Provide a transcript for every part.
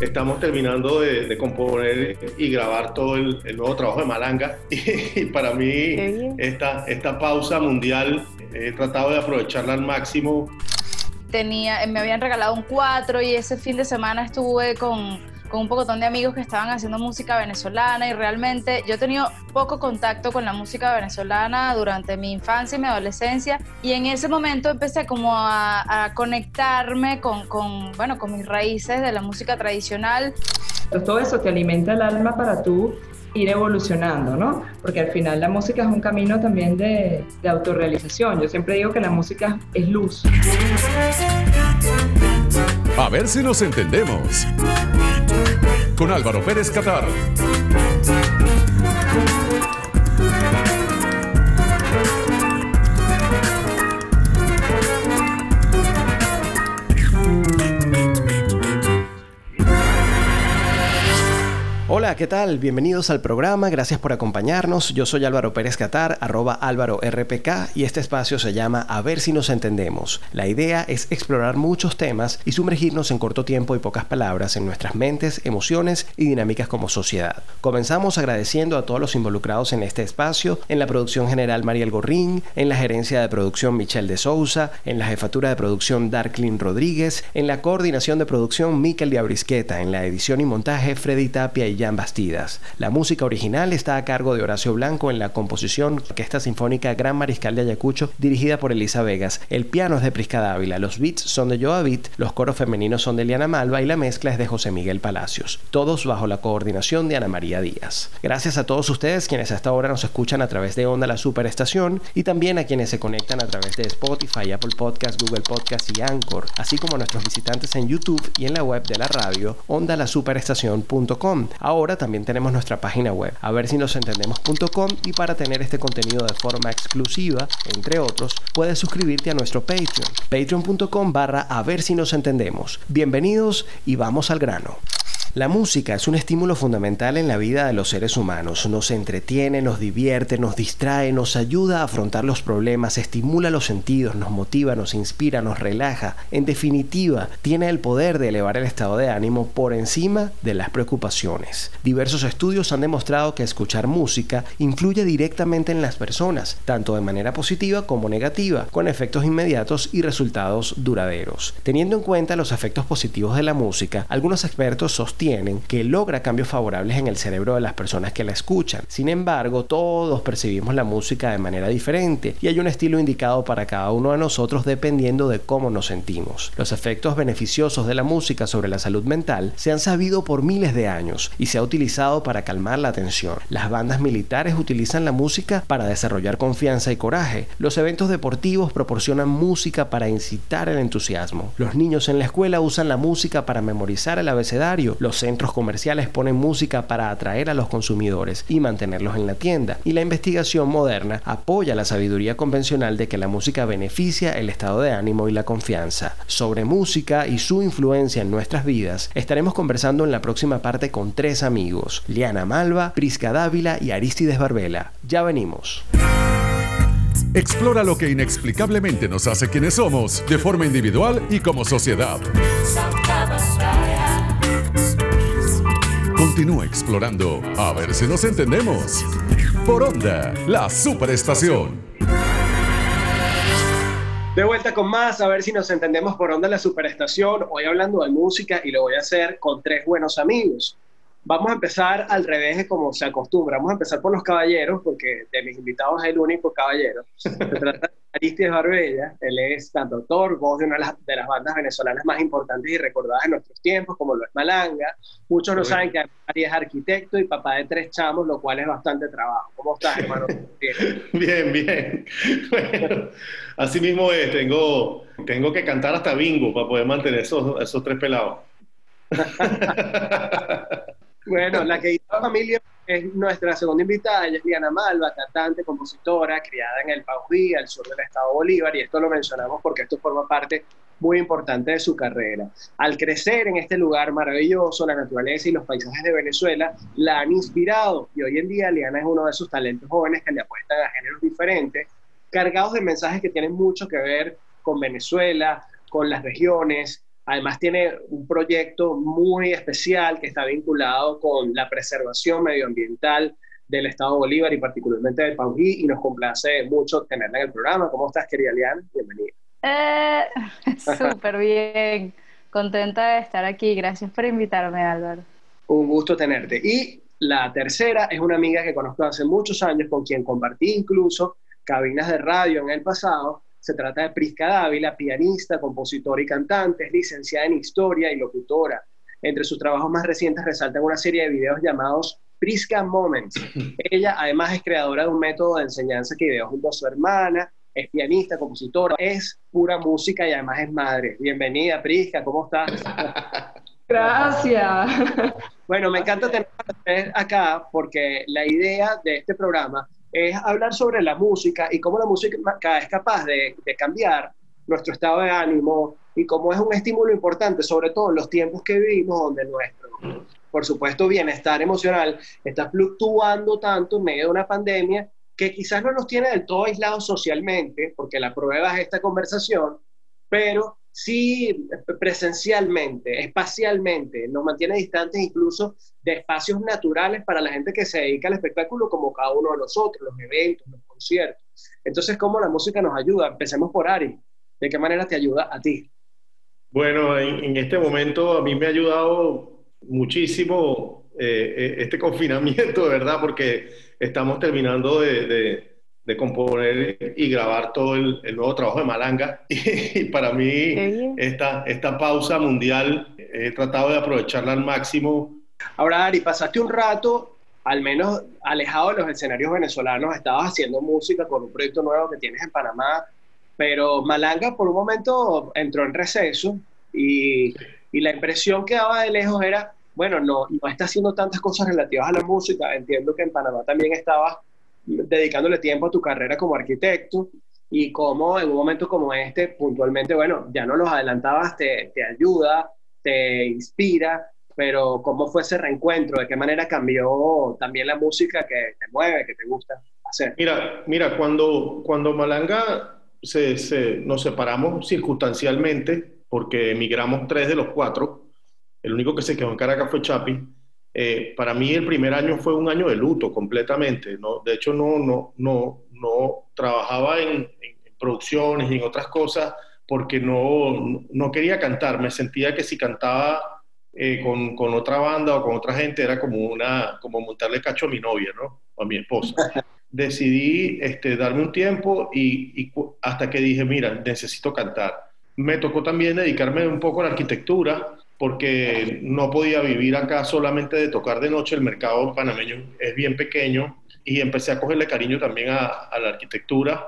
estamos terminando de, componer y grabar todo el, nuevo trabajo de Malanga. Y, para mí, esta, esta pausa mundial he tratado de aprovecharla al máximo. Tenía, me habían regalado un cuatro y ese fin de semana estuve con con un pocotón de amigos que estaban haciendo música venezolana y realmente yo he tenido poco contacto con la música venezolana durante mi infancia y mi adolescencia y en ese momento empecé como a, conectarme con, con, bueno, con mis raíces de la música tradicional. Todo eso te alimenta el alma para tú ir evolucionando, ¿no? Porque al final la música es un camino también de, de autorrealización. Yo siempre digo que la música es luz. A ver si nos entendemos. Con Álvaro Pérez Catar. Hola, ¿qué tal? Bienvenidos al programa, gracias por acompañarnos. Yo soy Álvaro Pérez Catar, arroba Álvaro RPK, y este espacio se llama A ver si nos entendemos. La idea es explorar muchos temas y sumergirnos en corto tiempo y pocas palabras en nuestras mentes, emociones y dinámicas como sociedad. Comenzamos agradeciendo a todos los involucrados en este espacio, en la producción general Mariel Gorrín, en la gerencia de producción Michelle de Sousa, en la jefatura de producción Darklin Rodríguez, en la coordinación de producción Miquel Diabrisqueta, en la edición y montaje Freddy Tapia y Jan Bastidas. La música original está a cargo de Horacio Blanco en la composición Orquesta Sinfónica Gran Mariscal de Ayacucho, dirigida por Elisa Vegas. El piano es de Prisca Dávila, los beats son de Joa Beat, los coros femeninos son de Liana Malva y la mezcla es de José Miguel Palacios. Todos bajo la coordinación de Ana María Díaz. Gracias a todos ustedes quienes hasta ahora nos escuchan a través de Onda La Superestación y también a quienes se conectan a través de Spotify, Apple Podcast, Google Podcast y Anchor, así como a nuestros visitantes en YouTube y en la web de la radio ondalasuperestación.com. Ahora también tenemos nuestra página web, a ver si nos entendemos.com y para tener este contenido de forma exclusiva, entre otros, puedes suscribirte a nuestro Patreon, patreon.com barra a ver si nos entendemos. Bienvenidos y vamos al grano. La música es un estímulo fundamental en la vida de los seres humanos. Nos entretiene, nos divierte, nos distrae, nos ayuda a afrontar los problemas, estimula los sentidos, nos motiva, nos inspira, nos relaja. En definitiva, tiene el poder de elevar el estado de ánimo por encima de las preocupaciones. Diversos estudios han demostrado que escuchar música influye directamente en las personas, tanto de manera positiva como negativa, con efectos inmediatos y resultados duraderos. Teniendo en cuenta los efectos positivos de la música, algunos expertos sostienen tienen que logra cambios favorables en el cerebro de las personas que la escuchan. Sin embargo, todos percibimos la música de manera diferente y hay un estilo indicado para cada uno de nosotros dependiendo de cómo nos sentimos. Los efectos beneficiosos de la música sobre la salud mental se han sabido por miles de años y se ha utilizado para calmar la tensión. Las bandas militares utilizan la música para desarrollar confianza y coraje. Los eventos deportivos proporcionan música para incitar el entusiasmo. Los niños en la escuela usan la música para memorizar el abecedario. Centros comerciales ponen música para atraer a los consumidores y mantenerlos en la tienda. Y la investigación moderna apoya la sabiduría convencional de que la música beneficia el estado de ánimo y la confianza. Sobre música y su influencia en nuestras vidas, estaremos conversando en la próxima parte con tres amigos, Liana Malva, Prisca Dávila y Aristides Barbela. Ya venimos. Explora lo que inexplicablemente nos hace quienes somos, de forma individual y como sociedad. Continúa explorando a ver si nos entendemos. Por Onda, la superestación. De vuelta con más, a ver si nos entendemos por Onda, la superestación. Hoy hablando de música y lo voy a hacer con tres buenos amigos. Vamos a empezar al revés de como se acostumbra. Vamos a empezar por los caballeros, porque de mis invitados es el único caballero. Se trata de Aristides Barbella. Él es autor, voz de una de las bandas venezolanas más importantes y recordadas en nuestros tiempos, como lo es Malanga. Muchos no saben que Ari es arquitecto y papá de tres chamos, lo cual es bastante trabajo. ¿Cómo estás, hermano? bien, bien. Bueno, así mismo es. Tengo, tengo que cantar hasta bingo para poder mantener esos, esos tres pelados. Bueno, la que hizo familia es nuestra segunda invitada, ella es Diana Malva, cantante, compositora, criada en el Paují, al sur del estado Bolívar, y esto lo mencionamos porque esto forma parte muy importante de su carrera. Al crecer en este lugar maravilloso, la naturaleza y los paisajes de Venezuela la han inspirado, y hoy en día Diana es uno de esos talentos jóvenes que le apuestan a géneros diferentes, cargados de mensajes que tienen mucho que ver con Venezuela, con las regiones, Además tiene un proyecto muy especial que está vinculado con la preservación medioambiental del Estado de Bolívar y particularmente del Paují y nos complace mucho tenerla en el programa. ¿Cómo estás, querida Liana? Bienvenida. Eh, Súper bien, contenta de estar aquí. Gracias por invitarme, Álvaro. Un gusto tenerte. Y la tercera es una amiga que conozco hace muchos años, con quien compartí incluso cabinas de radio en el pasado. Se trata de Prisca Dávila, pianista, compositora y cantante, es licenciada en historia y locutora. Entre sus trabajos más recientes resaltan una serie de videos llamados Prisca Moments. Ella además es creadora de un método de enseñanza que ideó junto a su hermana, es pianista, compositora, es pura música y además es madre. Bienvenida, Prisca, ¿cómo estás? Gracias. Bueno, me encanta tener acá porque la idea de este programa es hablar sobre la música y cómo la música es capaz de, de cambiar nuestro estado de ánimo y cómo es un estímulo importante, sobre todo en los tiempos que vivimos, donde nuestro, por supuesto, bienestar emocional está fluctuando tanto en medio de una pandemia que quizás no nos tiene del todo aislados socialmente, porque la prueba es esta conversación, pero sí presencialmente, espacialmente, nos mantiene distantes incluso de espacios naturales para la gente que se dedica al espectáculo como cada uno de nosotros, los eventos, los conciertos. Entonces, ¿cómo la música nos ayuda? Empecemos por Ari. ¿De qué manera te ayuda a ti? Bueno, en, este momento a mí me ha ayudado muchísimo eh, eh, este confinamiento, verdad, porque estamos terminando de componer y grabar todo el, nuevo trabajo de Malanga. Y, para mí, esta, esta pausa mundial he tratado de aprovecharla al máximo. Ahora, Ari, pasaste un rato, al menos alejado de los escenarios venezolanos, estabas haciendo música con un proyecto nuevo que tienes en Panamá, pero Malanga por un momento entró en receso y, y la impresión que daba de lejos era, bueno, no, no está haciendo tantas cosas relativas a la música, entiendo que en Panamá también estabas dedicándole tiempo a tu carrera como arquitecto y cómo en un momento como este, puntualmente, bueno, ya no los adelantabas, te, te ayuda, te inspira, pero cómo fue ese reencuentro, de qué manera cambió también la música que te mueve, que te gusta hacer. Mira, mira cuando, cuando Malanga se, se, nos separamos circunstancialmente, porque emigramos tres de los cuatro, el único que se quedó en Caracas fue Chapi, eh, para mí el primer año fue un año de luto completamente. ¿no? De hecho, no, no, no, no trabajaba en, producciones y en otras cosas porque no, no, quería cantar. Me sentía que si cantaba eh, con, con, otra banda o con otra gente era como, una, como montarle cacho a mi novia ¿no? o a mi esposa. Decidí este, darme un tiempo y, y hasta que dije, mira, necesito cantar. Me tocó también dedicarme un poco a la arquitectura porque no podía vivir acá solamente de tocar de noche, el mercado panameño es bien pequeño y empecé a cogerle cariño también a, la arquitectura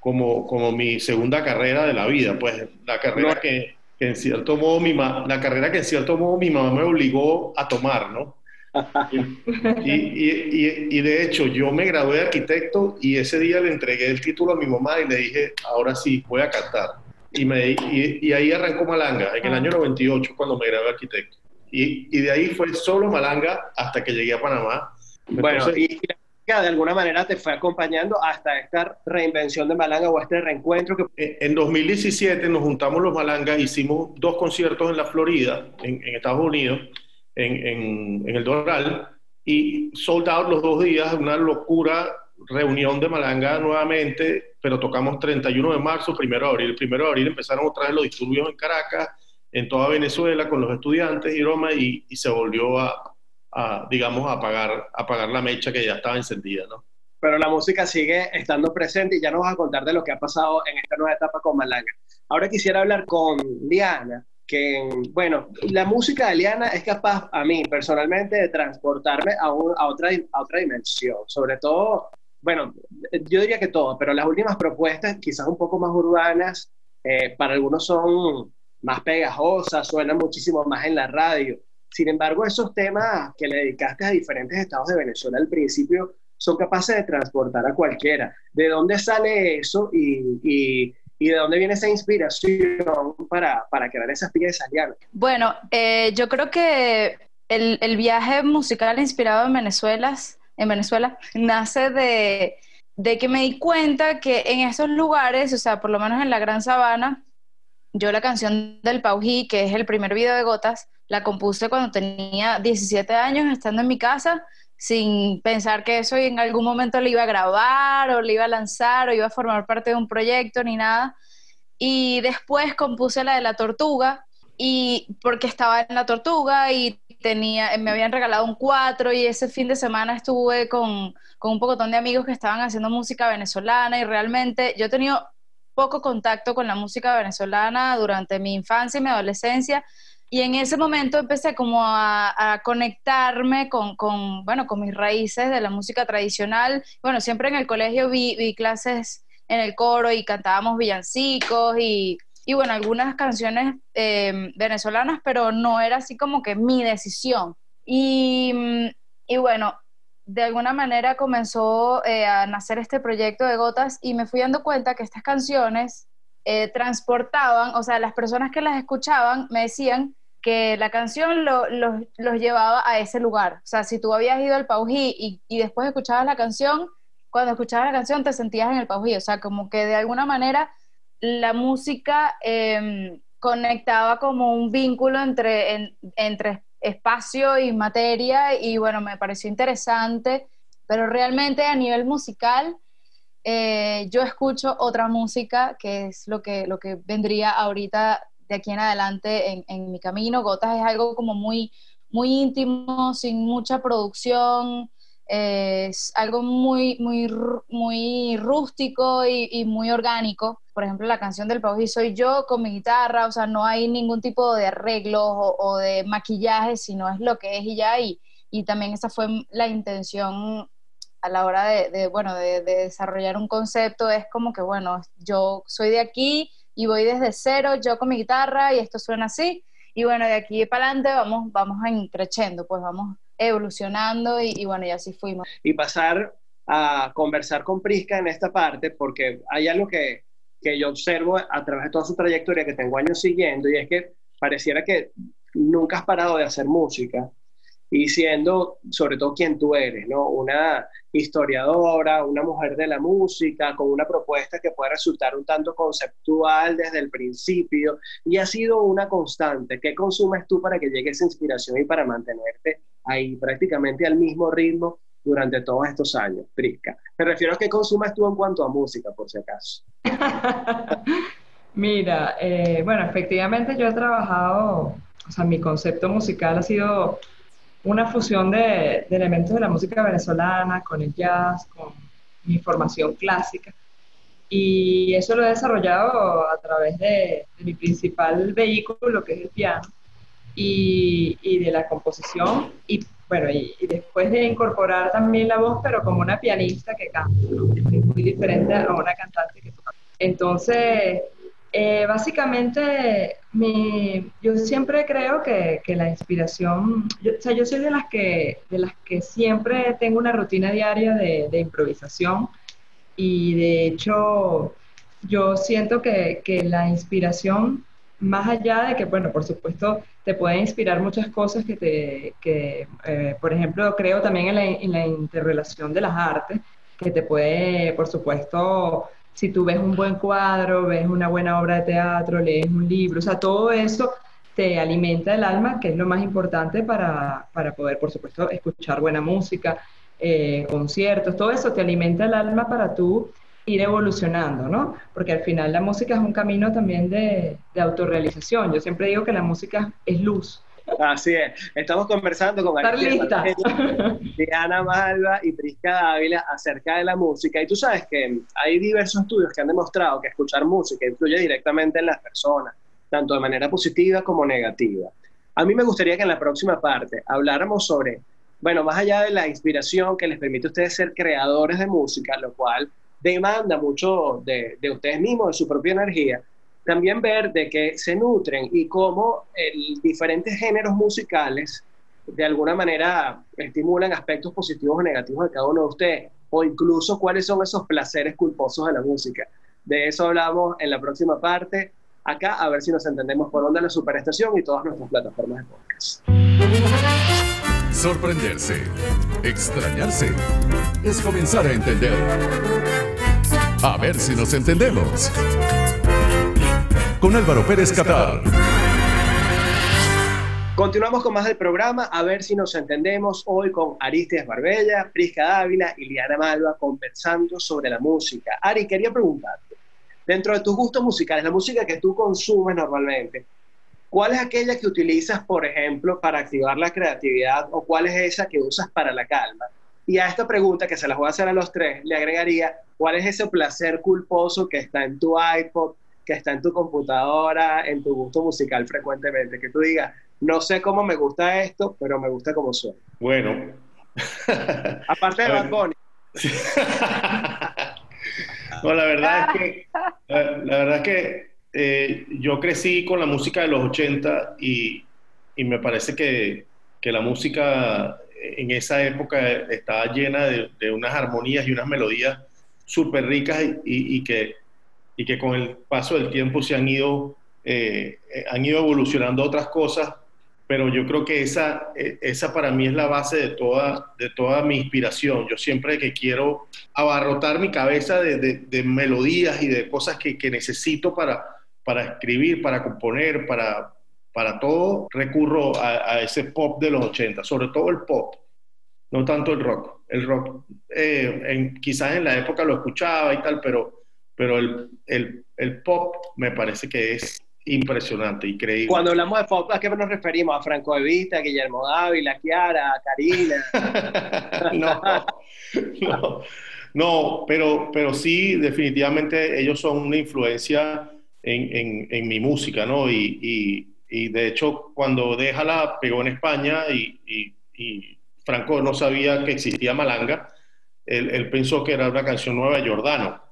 como, como mi segunda carrera de la vida, pues la carrera que, en cierto modo mi la carrera que en cierto modo mi mamá me obligó a tomar, ¿no? Y, y, y, de hecho yo me gradué de arquitecto y ese día le entregué el título a mi mamá y le dije, ahora sí, voy a cantar y, me, y, ahí arrancó Malanga, en el ah. año 98, cuando me gradué arquitecto. Y, y, de ahí fue solo Malanga hasta que llegué a Panamá. Bueno, y de alguna manera te fue acompañando hasta esta reinvención de Malanga o este reencuentro que... En 2017 nos juntamos los Malangas, hicimos dos conciertos en la Florida, en, en Estados Unidos, en, en, en, el Doral, y soldados los dos días, una locura reunión de Malanga nuevamente, pero tocamos 31 de marzo, 1 de abril. El 1 de abril empezaron otra vez los disturbios en Caracas, en toda Venezuela, con los estudiantes y Roma, y, se volvió a, digamos, a apagar, a apagar la mecha que ya estaba encendida, ¿no? Pero la música sigue estando presente y ya nos vas a contar de lo que ha pasado en esta nueva etapa con Malanga. Ahora quisiera hablar con Diana, que, bueno, la música de Liana es capaz, a mí personalmente, de transportarme a, a, otra, a otra dimensión, sobre todo bueno, yo diría que todo, pero las últimas propuestas, quizás un poco más urbanas, eh, para algunos son más pegajosas, suenan muchísimo más en la radio. Sin embargo, esos temas que le dedicaste a diferentes estados de Venezuela al principio son capaces de transportar a cualquiera. ¿De dónde sale eso y, de dónde viene esa inspiración para, crear esas piezas, Diana? Bueno, eh, yo creo que el, el viaje musical inspirado en Venezuela en Venezuela, nace de, que me di cuenta que en esos lugares, o sea, por lo menos en la Gran Sabana, yo la canción del Paují, que es el primer video de Gotas, la compuse cuando tenía 17 años, estando en mi casa, sin pensar que eso en algún momento le iba a grabar o le iba a lanzar o iba a formar parte de un proyecto ni nada. Y después compuse la de la tortuga, y porque estaba en la tortuga y tenía, me habían regalado un cuatro y ese fin de semana estuve con, con un pocotón de amigos que estaban haciendo música venezolana y realmente yo he tenido poco contacto con la música venezolana durante mi infancia y mi adolescencia y en ese momento empecé como a, conectarme con, con, bueno, con mis raíces de la música tradicional. Bueno, siempre en el colegio vi, vi clases en el coro y cantábamos villancicos y y bueno, algunas canciones em, venezolanas, pero no era así como que mi decisión. Y, mm, y bueno, de alguna manera comenzó eh, a nacer este proyecto de Gotas y me fui dando cuenta que estas canciones eh, transportaban, o sea, las personas que las escuchaban me decían que la canción los llevaba a ese lugar. O sea, si tú habías ido al Paují y, y después escuchabas la canción, cuando escuchabas la canción te sentías en el Paují. O sea, como que de alguna manera la música em, conectaba como un vínculo entre, entre espacio y materia y bueno, me pareció interesante, pero realmente a nivel musical eh, yo escucho otra música que es lo que, lo que vendría ahorita de aquí en adelante en, en mi camino. Gotas es algo como muy, muy íntimo, sin mucha producción, es algo muy, muy, muy rústico y, muy orgánico. Por ejemplo, la canción del Pauji soy yo con mi guitarra, o sea, no hay ningún tipo de arreglos o, de maquillaje, sino es lo que es y ya. Y, y también esa fue la intención a la hora de, bueno, de, desarrollar un concepto, es como que, bueno, yo soy de aquí y voy desde cero, yo con mi guitarra y esto suena así. Y bueno, de aquí para adelante vamos, vamos creciendo, pues vamos evolucionando y, bueno, y así fuimos. Y pasar a conversar con Prisca en esta parte, porque hay algo que, que yo observo a través de toda su trayectoria que tengo años siguiendo, y es que pareciera que nunca has parado de hacer música y siendo sobre todo quien tú eres, ¿no? Una historiadora, una mujer de la música, con una propuesta que puede resultar un tanto conceptual desde el principio y ha sido una constante. ¿Qué consumes tú para que llegue esa inspiración y para mantenerte ahí prácticamente al mismo ritmo durante todos estos años, Prisca? Me refiero a qué consumes tú en cuanto a música, por si acaso. Mira, eh, bueno, efectivamente yo he trabajado, o sea, mi concepto musical ha sido una fusión de, elementos de la música venezolana con el jazz, con mi formación clásica. Y eso lo he desarrollado a través de, mi principal vehículo, que es el piano, y, de la composición. Y bueno, y, después de incorporar también la voz, pero como una pianista que canta, es muy diferente a una cantante que toca. Entonces, eh, básicamente, yo siempre creo que, la inspiración, o sea, yo soy de las que, de las que siempre tengo una rutina diaria de, improvisación y de hecho yo siento que, la inspiración, más allá de que, bueno, por supuesto, te puede inspirar muchas cosas que te, que, eh, por ejemplo, creo también en la, interrelación de las artes, que te puede, por supuesto, si tú ves un buen cuadro, ves una buena obra de teatro, lees un libro, o sea, todo eso te alimenta el alma, que es lo más importante para, poder, por supuesto, escuchar buena música, eh, conciertos, todo eso te alimenta el alma para tú ir evolucionando, ¿no? Porque al final la música es un camino también de, de autorrealización. Yo siempre digo que la música es luz. Así es. Estamos conversando con Diana Malva y Prisca Dávila acerca de la música. Y tú sabes que hay diversos estudios que han demostrado que escuchar música influye directamente en las personas, tanto de manera positiva como negativa. A mí me gustaría que en la próxima parte habláramos sobre, bueno, más allá de la inspiración que les permite a ustedes ser creadores de música, lo cual demanda mucho de, de ustedes mismos, de su propia energía, también ver de qué se nutren y cómo el, diferentes géneros musicales de alguna manera estimulan aspectos positivos o negativos de cada uno de ustedes, o incluso cuáles son esos placeres culposos de la música. De eso hablamos en la próxima parte, acá, a ver si nos entendemos por onda la superestación y todas nuestras plataformas de podcast. Sorprenderse, extrañarse, es comenzar a entender. A ver si nos entendemos con Álvaro Pérez Catar. Continuamos con más del programa, a ver si nos entendemos hoy con Aristides Barbella, Prisca Dávila y Liana Malva conversando sobre la música. Ari, quería preguntarte, dentro de tus gustos musicales, la música que tú consumes normalmente, ¿cuál es aquella que utilizas, por ejemplo, para activar la creatividad o cuál es esa que usas para la calma? Y a esta pregunta, que se las voy a hacer a los tres, le agregaría, ¿cuál es ese placer culposo que está en tu iPod, que está en tu computadora, en tu gusto musical frecuentemente? Que tú digas, no sé cómo me gusta esto, pero me gusta como suena. Bueno. Aparte de Bad Bunny. no, la verdad es que, la, verdad es que eh, yo crecí con la música de los 80 y, y me parece que, que, la música en esa época estaba llena de, de unas armonías y unas melodías súper ricas y, y, que, y que con el paso del tiempo se han ido, eh, han ido evolucionando otras cosas pero yo creo que esa, e, esa para mí es la base de toda, de toda mi inspiración. Yo siempre que quiero abarrotar mi cabeza de, de, melodías y de cosas que, que, necesito para, para escribir, para componer, para, para todo, recurro a, ese pop de los 80, sobre todo el pop, no tanto el rock. El rock, eh, en, quizás en la época lo escuchaba y tal, pero, pero el, el, el pop me parece que es impresionante, increíble. Cuando hablamos de pop, ¿a qué nos referimos? ¿A Franco de Vista, Guillermo Dávila, Kiara, Karina? no, no, no, pero, pero sí, definitivamente ellos son una influencia en, en, en mi música, ¿no? Y, y, y, de hecho, cuando Déjala pegó en España y, y, Franco no sabía que existía Malanga, él, él pensó que era una canción nueva de Jordano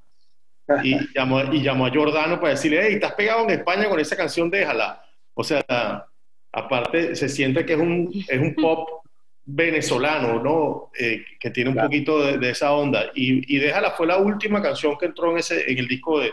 y llamó, y llamó a Jordano para decirle, hey, estás pegado en España con esa canción, déjala. O sea, aparte se siente que es un, es un pop venezolano, ¿no? Eh, que tiene un poquito de, esa onda. Y, y, Déjala fue la última canción que entró en, ese, en el disco de,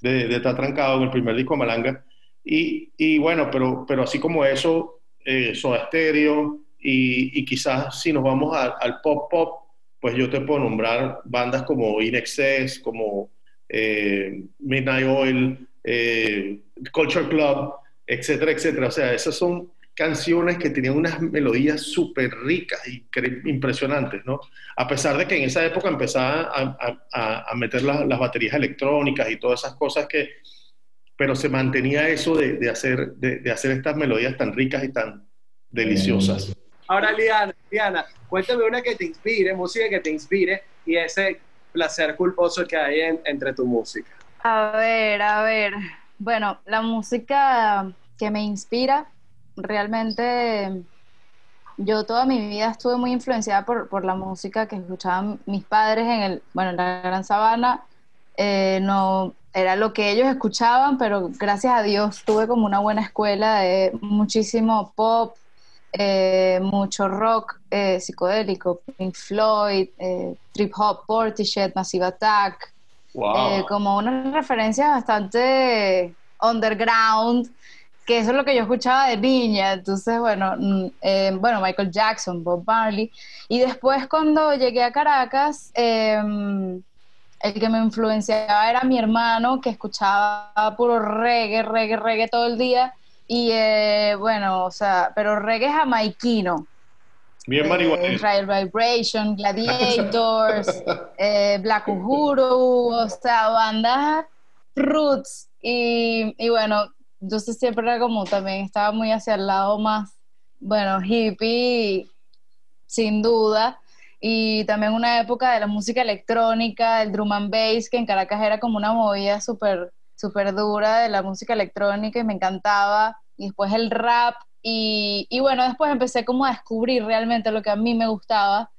de, de Trancado, en el primer disco de Malanga. Y, y bueno, pero, pero así como eso, eh, Soda Stereo, y, y, quizás si nos vamos al pop pop, pues yo te puedo nombrar bandas como In Excess, como eh, Midnight Oil, eh, Culture Club, etcétera, etcétera. O sea, esas son canciones que tenían unas melodías súper ricas y impresionantes, ¿no? A pesar de que en esa época empezaban a, meter las baterías electrónicas y todas esas cosas que... Pero se mantenía eso de, hacer, de, hacer estas melodías tan ricas y tan deliciosas. Ahora, Liana, Liana, cuéntame una que te inspire, música que te inspire y ese placer culposo que hay entre tu música? A ver, a ver. Bueno, la música que me inspira, realmente yo toda mi vida estuve muy influenciada por, por la música que escuchaban mis padres en el, bueno, en la Gran Sabana. Eh, no era lo que ellos escuchaban, pero gracias a Dios tuve como una buena escuela de muchísimo pop, eh, mucho rock eh, psicodélico, Pink Floyd, eh, Trip Hop, Portishead, Massive Attack, como unas referencias bastante underground, que eso es lo que yo escuchaba de niña, entonces bueno, mm, bueno, Michael Jackson, Bob Marley, y después cuando llegué a Caracas, em, el que me influenciaba era mi hermano, que escuchaba puro reggae, reggae, reggae todo el día, y eh, bueno, o sea, pero reggae jamaiquino. Bien marihuana. Eh, Israel Vibration, Gladiators, eh, Black Uhuru, o sea, bandas roots. Y, y bueno, entonces siempre era como también estaba muy hacia el lado más, bueno, hippie, sin duda. Y también una época de la música electrónica, el drum and bass, que en Caracas era como una movida súper súper dura de la música electrónica y me encantaba. Y después el rap. Y, y, bueno, después empecé como a descubrir realmente lo que a mí me gustaba.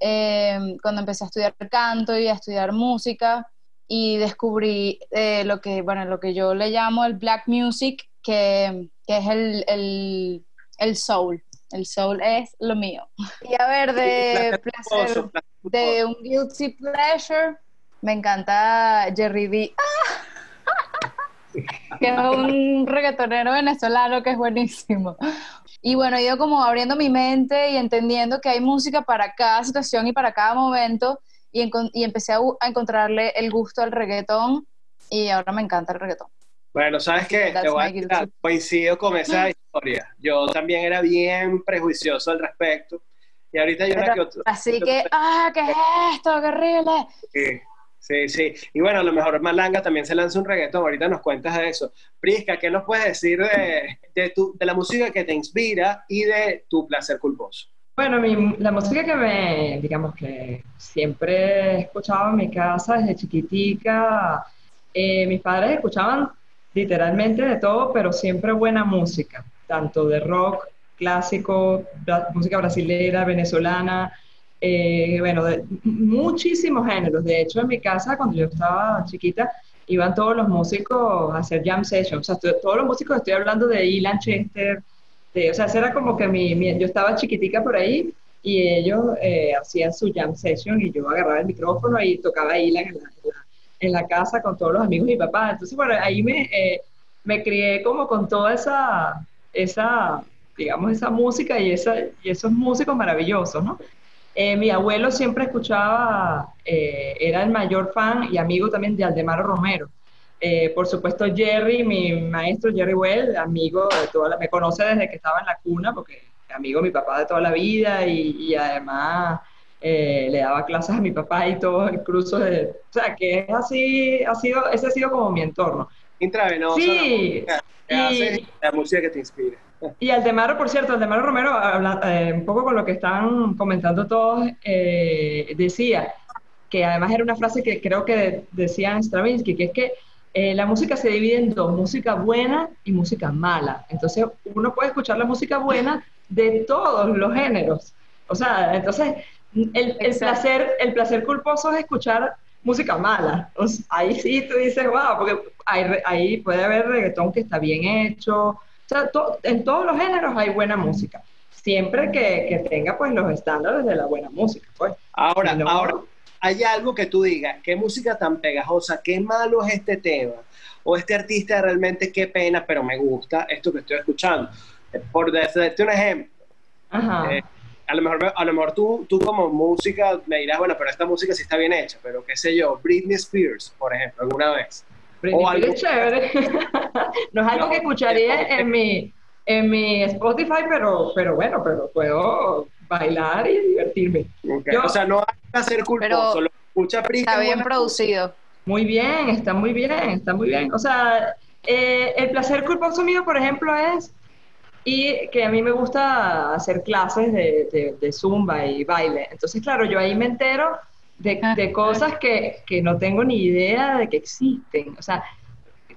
Eh, cuando empecé a estudiar canto y a estudiar música y descubrí eh, lo que bueno lo que yo le llamo el black music que, que es el, el, el, soul. El soul es lo mío. Y a ver de placer, de un guilty pleasure me encanta Jerry D que es un reggaetonero venezolano que es buenísimo. Y bueno, he ido como abriendo mi mente y entendiendo que hay música para cada situación y para cada momento y, y empecé a, a, encontrarle el gusto al reggaetón y ahora me encanta el reggaetón. Bueno, ¿sabes qué? Te voy a contar, coincido con esa historia. Yo también era bien prejuicioso al respecto. Y ahorita hay una que Pero, otra. así que, ah, ¿qué es esto? ¡Qué horrible! Sí, sí, sí. Y bueno, a lo mejor Malanga también se lanza un reggaetón. Ahorita nos cuentas de eso. Prisca, ¿qué nos puedes decir de, de, tu, de la música que te inspira y de tu placer culposo? Bueno, mi- la música que me, digamos que siempre he escuchado en mi casa desde chiquitica, eh, mis padres escuchaban literalmente de todo, pero siempre buena música, tanto de rock clásico, música brasilera, venezolana, eh, bueno, de muchísimos géneros. De hecho, en mi casa, cuando yo estaba chiquita, iban todos los músicos a hacer jam sessions. O sea, to- todos los músicos, estoy hablando de Ilan Chester, o sea, era como que mi, yo estaba chiquitica por ahí y ellos eh, hacían su jam session y yo agarraba el micrófono y tocaba Ilan en la, casa con todos los amigos mi papá. Entonces, bueno, ahí me, eh, me crié como con toda esa, esa, digamos, esa música y, esa, y esos músicos maravillosos, ¿no? Eh, mi abuelo siempre escuchaba, era el mayor fan y amigo también de Aldemaro Romero. Eh, por supuesto, Jerry, mi maestro Jerry Well, amigo de toda la, me conoce desde que estaba en la cuna, porque amigo de mi papá de toda la vida y, y además eh, le daba clases a mi papá y todo, incluso, de, o sea, que es así, ha sido, ese ha sido como mi entorno. Intravenoso. Sí, la música que y- la música que te inspira. Y Aldemaro, por cierto, Aldemaro Romero, habla- eh, un poco con lo que están comentando todos, eh, decía que además era una frase que creo que decía Stravinsky, que es que eh, la música se divide en dos, música buena y música mala. Entonces uno puede escuchar la música buena de todos los géneros. O sea, entonces el, el placer, el placer culposo es escuchar música mala. O sea, ahí sí tú dices, wow, porque hay ahí puede haber reggaetón que está bien hecho. O sea, to- en todos los géneros hay buena música. Siempre que, que tenga pues los estándares de la buena música. Pues. Ahora, no- ahora, hay algo que tú digas, qué música tan pegajosa, qué malo es este tema, o este artista realmente qué pena, pero me gusta esto que estoy escuchando. Eh, Por decirte un ejemplo, Ajá. eh, a lo mejor, a lo mejor tú, tú como música me dirás, bueno, pero esta música sí está bien hecha, pero qué sé yo, Britney Spears, por ejemplo, alguna vez. Britney o algo- chévere. no es algo que escucharía en mi, en mi Spotify, pero, pero bueno, pero puedo bailar y divertirme. Ok, Yo- o sea, no hay que hacer culposo, Pero lo escucha. Está bien producido. Muy bien, está muy bien, está muy bien. O sea, eh, el placer culposo mío, por ejemplo, es y que a mí me gusta hacer clases de, de- de zumba y baile. Entonces, claro, yo ahí me entero de, de cosas que, que no tengo ni idea de que existen. O sea,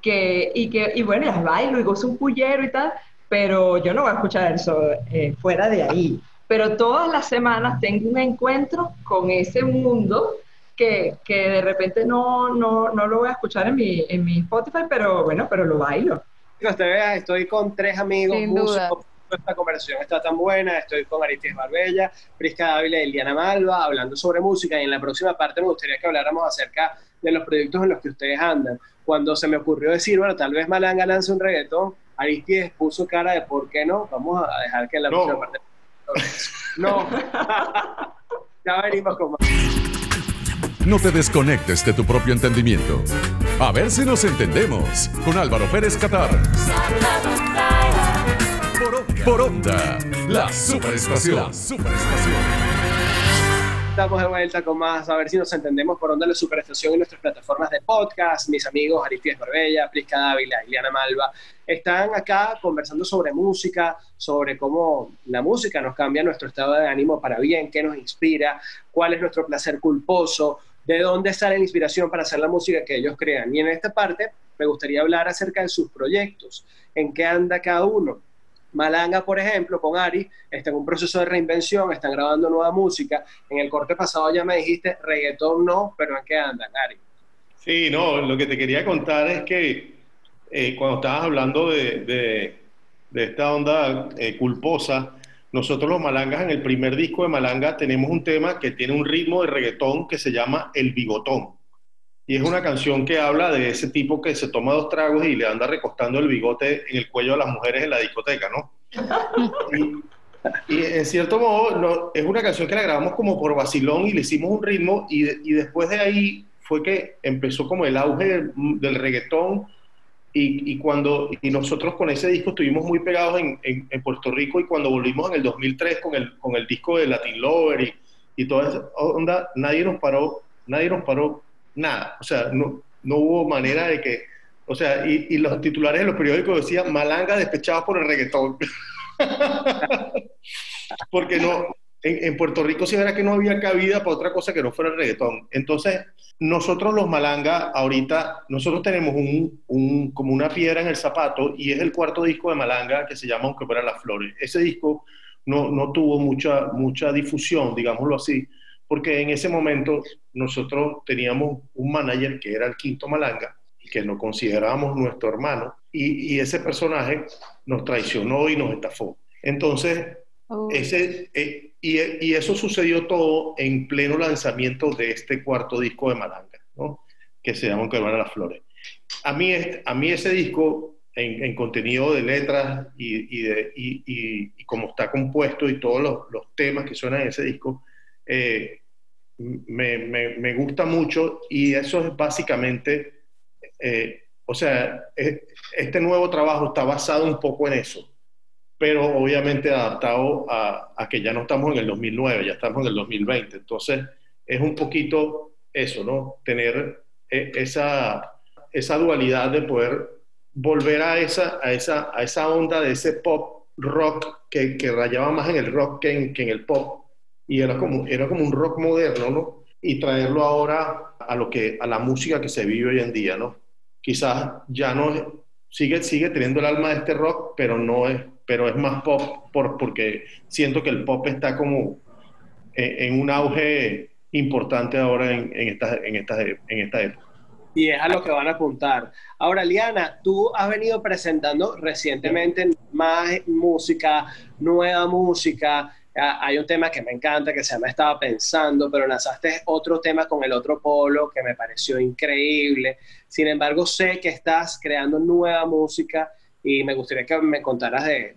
que, y, que, y bueno, las bailo y gozo un pullero y tal, pero yo no voy a escuchar eso eh, fuera de ahí. Pero todas las semanas tengo un encuentro con ese mundo que, que de repente no, no, no lo voy a escuchar en mi, en mi Spotify, pero bueno, pero lo bailo. Chicos, te veas, estoy con tres amigos Sin duda. músicos. Esta conversación está tan buena. Estoy con Aristides Barbella, Prisca Dávila y Eliana Malva hablando sobre música. Y en la próxima parte me gustaría que habláramos acerca de los proyectos en los que ustedes andan. Cuando se me ocurrió decir, bueno, tal vez Malanga lance un reggaetón, Aristides puso cara de por qué no. Vamos a dejar que en la No. próxima parte. No. ya venimos con más. No te desconectes de tu propio entendimiento. A ver si nos entendemos con Álvaro Pérez Catar. Por onda, por onda, la superestación. La superestación. Estamos de vuelta con más, a ver si nos entendemos por onda la superestación y nuestras plataformas de podcast. Mis amigos Aristides Barbella, Prisca Dávila, Ileana Malva, están acá conversando sobre música, sobre cómo la música nos cambia nuestro estado de ánimo para bien, qué nos inspira, cuál es nuestro placer culposo, de dónde sale la inspiración para hacer la música que ellos crean. Y en esta parte me gustaría hablar acerca de sus proyectos, en qué anda cada uno. Malanga, por ejemplo, con Ari, está en un proceso de reinvención, están grabando nueva música. En el corte pasado ya me dijiste, reggaetón no, pero ¿en qué andan, Ari? Sí, no, lo que te quería contar es que eh, cuando estabas hablando de, de- esta onda eh, culposa, nosotros los Malangas en el primer disco de Malanga tenemos un tema que tiene un ritmo de reggaetón que se llama El Bigotón. Y es una canción que habla de ese tipo que se toma dos tragos y le anda recostando el bigote en el cuello a las mujeres en la discoteca, ¿no? Y, y en cierto modo no- es una canción que la grabamos como por vacilón y le hicimos un ritmo y, y después de ahí fue que empezó como el auge del, del reggaetón y, cuando, y nosotros con ese disco estuvimos muy pegados en, en, Puerto Rico y cuando volvimos en el 2003 con el, con el disco de Latin Lover y, y toda esa onda, nadie nos paró, nadie nos paró nada. O sea, no, no hubo manera de que, o sea, y, los titulares de los periódicos decían Malanga despechado por el reggaetón. Porque no, en, Puerto Rico sí era que no había cabida para otra cosa que no fuera el reggaetón. Entonces, nosotros los Malanga, ahorita, nosotros tenemos un, un, como una piedra en el zapato y es el cuarto disco de Malanga que se llama Aunque fueran las flores. Ese disco no, no tuvo mucha, mucha difusión, digámoslo así, porque en ese momento nosotros teníamos un manager que era el quinto Malanga y que lo considerábamos nuestro hermano y, y ese personaje nos traicionó y nos estafó. Entonces, ese, eh, y, eso sucedió todo en pleno lanzamiento de este cuarto disco de Malanga, ¿no? que se llama Que van a las flores. A mí, a mí ese disco, en, contenido de letras y, y, de, y, cómo está compuesto y todos los, los, temas que suenan en ese disco, eh, me, gusta mucho y eso es básicamente, eh, o sea, este nuevo trabajo está basado un poco en eso pero obviamente adaptado a, que ya no estamos en el 2009, ya estamos en el 2020. Entonces, es un poquito eso, ¿no? Tener eh, esa, esa dualidad de poder volver a esa, a, esa, a esa onda de ese pop rock que, rayaba más en el rock que en el pop y era como, era como un rock moderno, ¿no? Y traerlo ahora a, lo que, a la música que se vive hoy en día, ¿no? Quizás ya no sigue, sigue teniendo el alma de este rock, pero no es pero es más pop por, porque siento que el pop está como en, un auge importante ahora en, en, esta, en, esta, en esta época. Y es a lo que van a apuntar. Ahora, Liana, tú has venido presentando recientemente más música, nueva música. Ah, hay un tema que me encanta, que se llama Estaba Pensando, pero lanzaste otro tema con el otro polo que me pareció increíble. Sin embargo, sé que estás creando nueva música y me gustaría que me contaras de,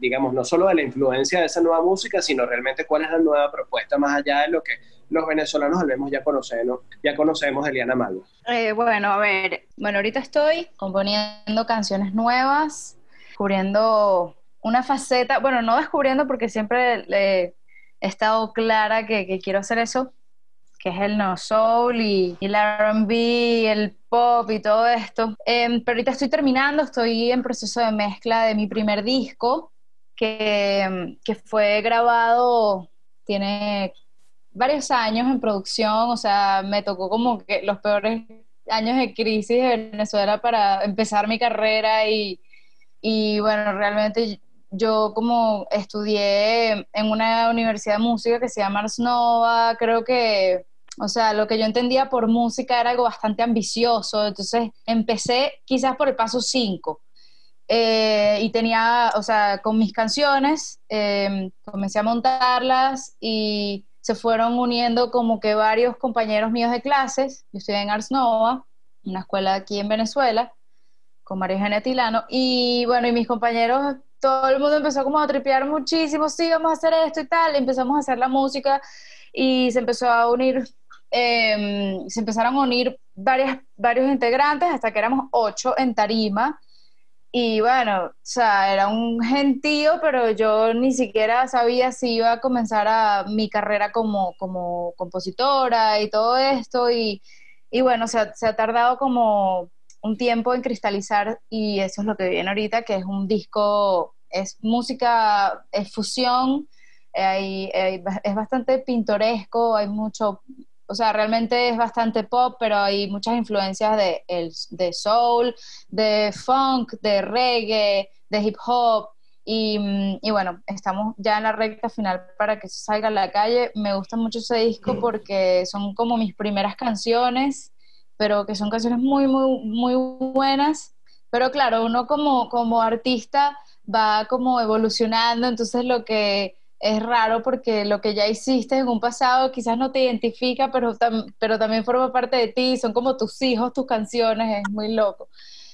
digamos, no solo de la influencia de esa nueva música, sino realmente cuál es la nueva propuesta más allá de lo que los venezolanos al menos ya conocemos, ya conocemos Eliana Malvo. Eh, bueno, a ver, bueno, ahorita estoy componiendo canciones nuevas, descubriendo una faceta, bueno, no descubriendo porque siempre he estado clara que, quiero hacer eso, que es el no soul y, el RB, el pop y todo esto. Em, pero ahorita estoy terminando, estoy en proceso de mezcla de mi primer disco, que, em, que fue grabado, tiene varios años en producción, o sea, me tocó como que los peores años de crisis de Venezuela para empezar mi carrera y, y bueno, realmente yo como estudié en una universidad de música que se llama Ars Nova, creo que o sea, lo que yo entendía por música era algo bastante ambicioso, entonces empecé quizás por el paso 5. Eh, y tenía, o sea, con mis canciones, em, comencé a montarlas y se fueron uniendo como que varios compañeros míos de clases. Yo estoy en Ars Nova, una escuela aquí en Venezuela, con María Eugenia Tilano. Y bueno, y mis compañeros, todo el mundo empezó como a tripear muchísimo, sí, vamos a hacer esto y tal. empezamos a hacer la música y se empezó a unir Em, se empezaron a unir varias, varios integrantes hasta que éramos ocho en tarima. Y bueno, o sea, era un gentío, pero yo ni siquiera sabía si iba a comenzar a, mi carrera como, como compositora y todo esto. Y, y bueno, se ha, se ha tardado como un tiempo en cristalizar y eso es lo que viene ahorita, que es un disco, es música, es fusión, es bastante pintoresco, hay mucho o sea, realmente es bastante pop, pero hay muchas influencias de, el, de soul, de funk, de reggae, de hip hop. Y, y, bueno, estamos ya en la recta final para que salga a la calle. Me gusta mucho ese disco porque son como mis primeras canciones, pero que son canciones muy, muy, muy buenas. Pero claro, uno como, como artista va como evolucionando, entonces lo que es raro porque lo que ya hiciste en un pasado quizás no te identifica, pero, pero también forma parte de ti, son como tus hijos, tus canciones, es muy loco.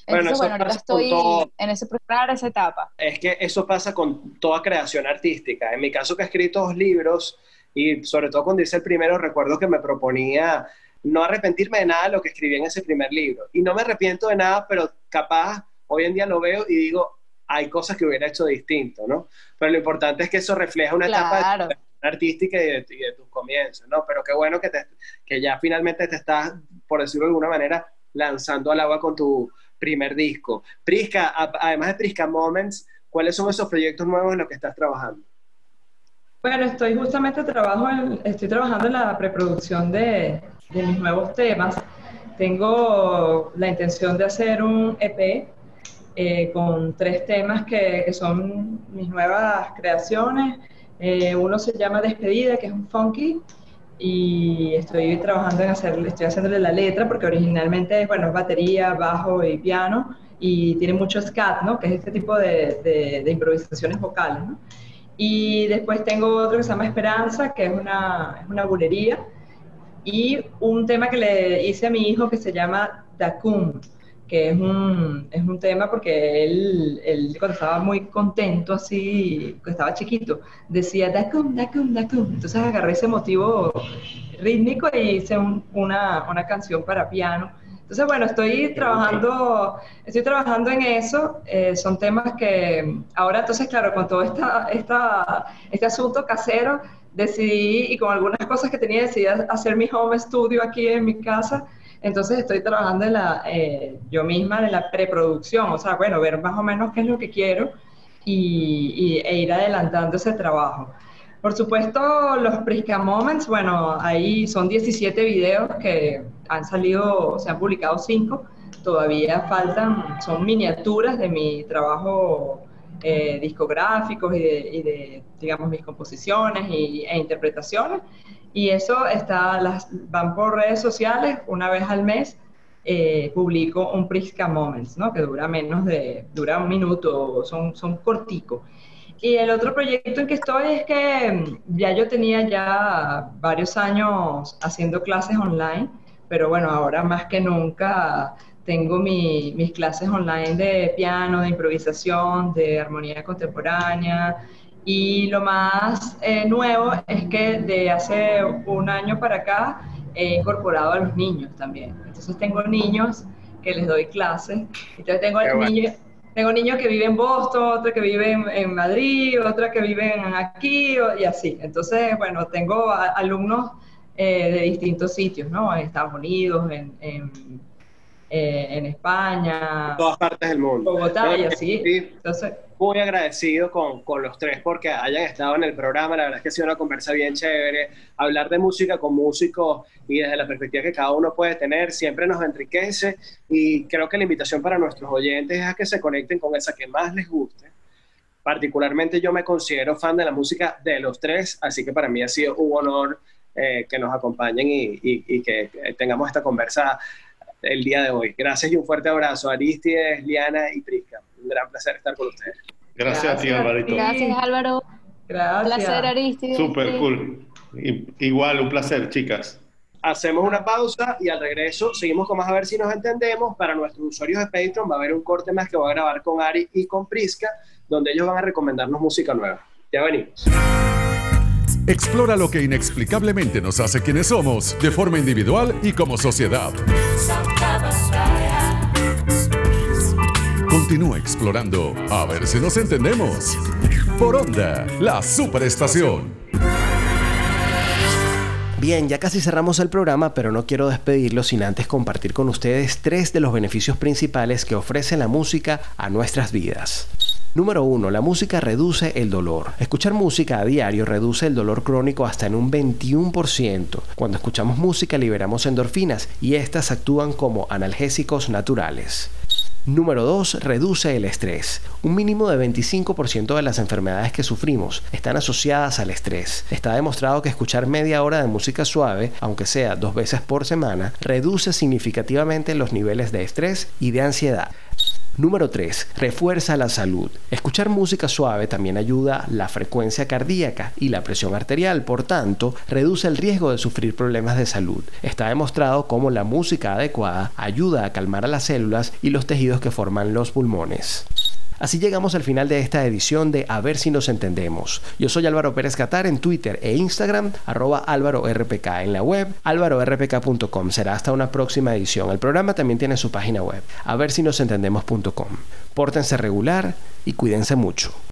Entonces, bueno, ahorita estoy en ese preparar esa etapa. Es que eso pasa con toda creación artística. En mi caso que he escrito dos libros y sobre todo cuando hice el primero recuerdo que me proponía no arrepentirme de nada de lo que escribí en ese primer libro. Y no me arrepiento de nada, pero capaz hoy en día lo veo y digo, hay cosas que hubiera hecho distinto, ¿no? Pero lo importante es que eso refleja una etapa artística y de, tus comienzos, ¿no? Pero qué bueno que, te, que ya finalmente te estás, por decirlo de alguna manera, lanzando al agua con tu primer disco. Prisca, además de Prisca Moments, ¿cuáles son esos proyectos nuevos en los que estás trabajando? Bueno, estoy justamente trabajo estoy trabajando en la preproducción de, de mis nuevos temas. Tengo la intención de hacer un EP eh, con tres temas que, que, son mis nuevas creaciones. Eh, uno se llama Despedida, que es un funky, y estoy trabajando en hacerle, estoy haciéndole la letra porque originalmente bueno, es batería, bajo y piano y tiene mucho scat, ¿no? Que es este tipo de, de, de improvisaciones vocales. Y después tengo otro que se llama Esperanza, que es una, es una bulería. Y un tema que le hice a mi hijo que se llama Dakum, que es un, es un tema porque él, él, cuando estaba muy contento, así, cuando estaba chiquito, decía Dakum, Dakum, Dakum. Entonces agarré ese motivo rítmico y hice una, una canción para piano entonces, bueno, estoy trabajando, estoy trabajando en eso. Eh, son temas que ahora, entonces, claro, con todo esta, esta, este asunto casero, decidí, y con algunas cosas que tenía, decidí hacer mi home studio aquí en mi casa. Entonces estoy trabajando en la, eh, yo misma en la preproducción, o sea, bueno, ver más o menos qué es lo que quiero y, e ir adelantando ese trabajo. Por supuesto, los Prisca Moments, bueno, ahí son 17 videos que han salido, se han publicado 5, todavía faltan, son miniaturas de mi trabajo eh, discográficos y de, digamos, mis composiciones y, e interpretaciones. Y eso está, las, van por redes sociales una vez al mes. Eh, publico un Prisca Moments, ¿no? que dura menos de, dura un minuto, son, son corticos. Y el otro proyecto en que estoy es que mm, ya yo tenía ya varios años haciendo clases online, pero bueno, ahora más que nunca tengo mis clases online de piano, de improvisación, de armonía contemporánea. Y lo más eh, nuevo es que de hace un año para acá he incorporado a los niños también. Entonces tengo niños que les doy clases. Entonces tengo niños tengo niños que viven en Boston, otros que viven en Madrid, otros que viven aquí y así. Entonces, bueno, tengo alumnos eh, de distintos sitios, ¿no? En Estados Unidos, en, en, eh, en España. En todas partes del mundo. Bogotá y así. Entonces, muy agradecido con, con, los tres porque hayan estado en el programa. La verdad es que ha sido una conversa bien chévere. Hablar de música con músicos y desde la perspectiva que cada uno puede tener siempre nos enriquece. Y creo que la invitación para nuestros oyentes es a que se conecten con esa que más les guste. Particularmente yo me considero fan de la música de los tres, así que para mí ha sido un honor eh, que nos acompañen y, y, que tengamos esta conversa el día de hoy. Gracias y un fuerte abrazo a Aristides, Liana y Prisca un gran placer estar con ustedes. Gracias, a ti, Alvarito. Gracias, Álvaro. Gracias. Un placer, Aristides. Súper cool. Igual, un placer, chicas. Hacemos una pausa y al regreso seguimos con más a ver si nos entendemos. Para nuestros usuarios de Patreon va a haber un corte más que voy a grabar con Ari y con Prisca, donde ellos van a recomendarnos música nueva. Ya venimos. Explora lo que inexplicablemente nos hace quienes somos, de forma individual y como sociedad. Continúa explorando a ver si nos entendemos. Por Onda, la superestación. Bien, ya casi cerramos el programa, pero no quiero despedirlo sin antes compartir con ustedes tres de los beneficios principales que ofrece la música a nuestras vidas. Número 1. La música reduce el dolor. Escuchar música a diario reduce el dolor crónico hasta en un 21%. Cuando escuchamos música liberamos endorfinas y estas actúan como analgésicos naturales. Número 2. Reduce el estrés. Un mínimo de 25% de las enfermedades que sufrimos están asociadas al estrés. Está demostrado que escuchar media hora de música suave, aunque sea dos veces por semana, reduce significativamente los niveles de estrés y de ansiedad. Número 3. Refuerza la salud. Escuchar música suave también ayuda la frecuencia cardíaca y la presión arterial, por tanto, reduce el riesgo de sufrir problemas de salud. Está demostrado cómo la música adecuada ayuda a calmar a las células y los tejidos que forman los pulmones. Así llegamos al final de esta edición de A ver si nos entendemos. Yo soy Álvaro Pérez Catar en Twitter e Instagram, arroba Álvaro RPK en la web, álvarorpk.com. Será hasta una próxima edición. El programa también tiene su página web, a ver si nos entendemos.com. Pórtense regular y cuídense mucho.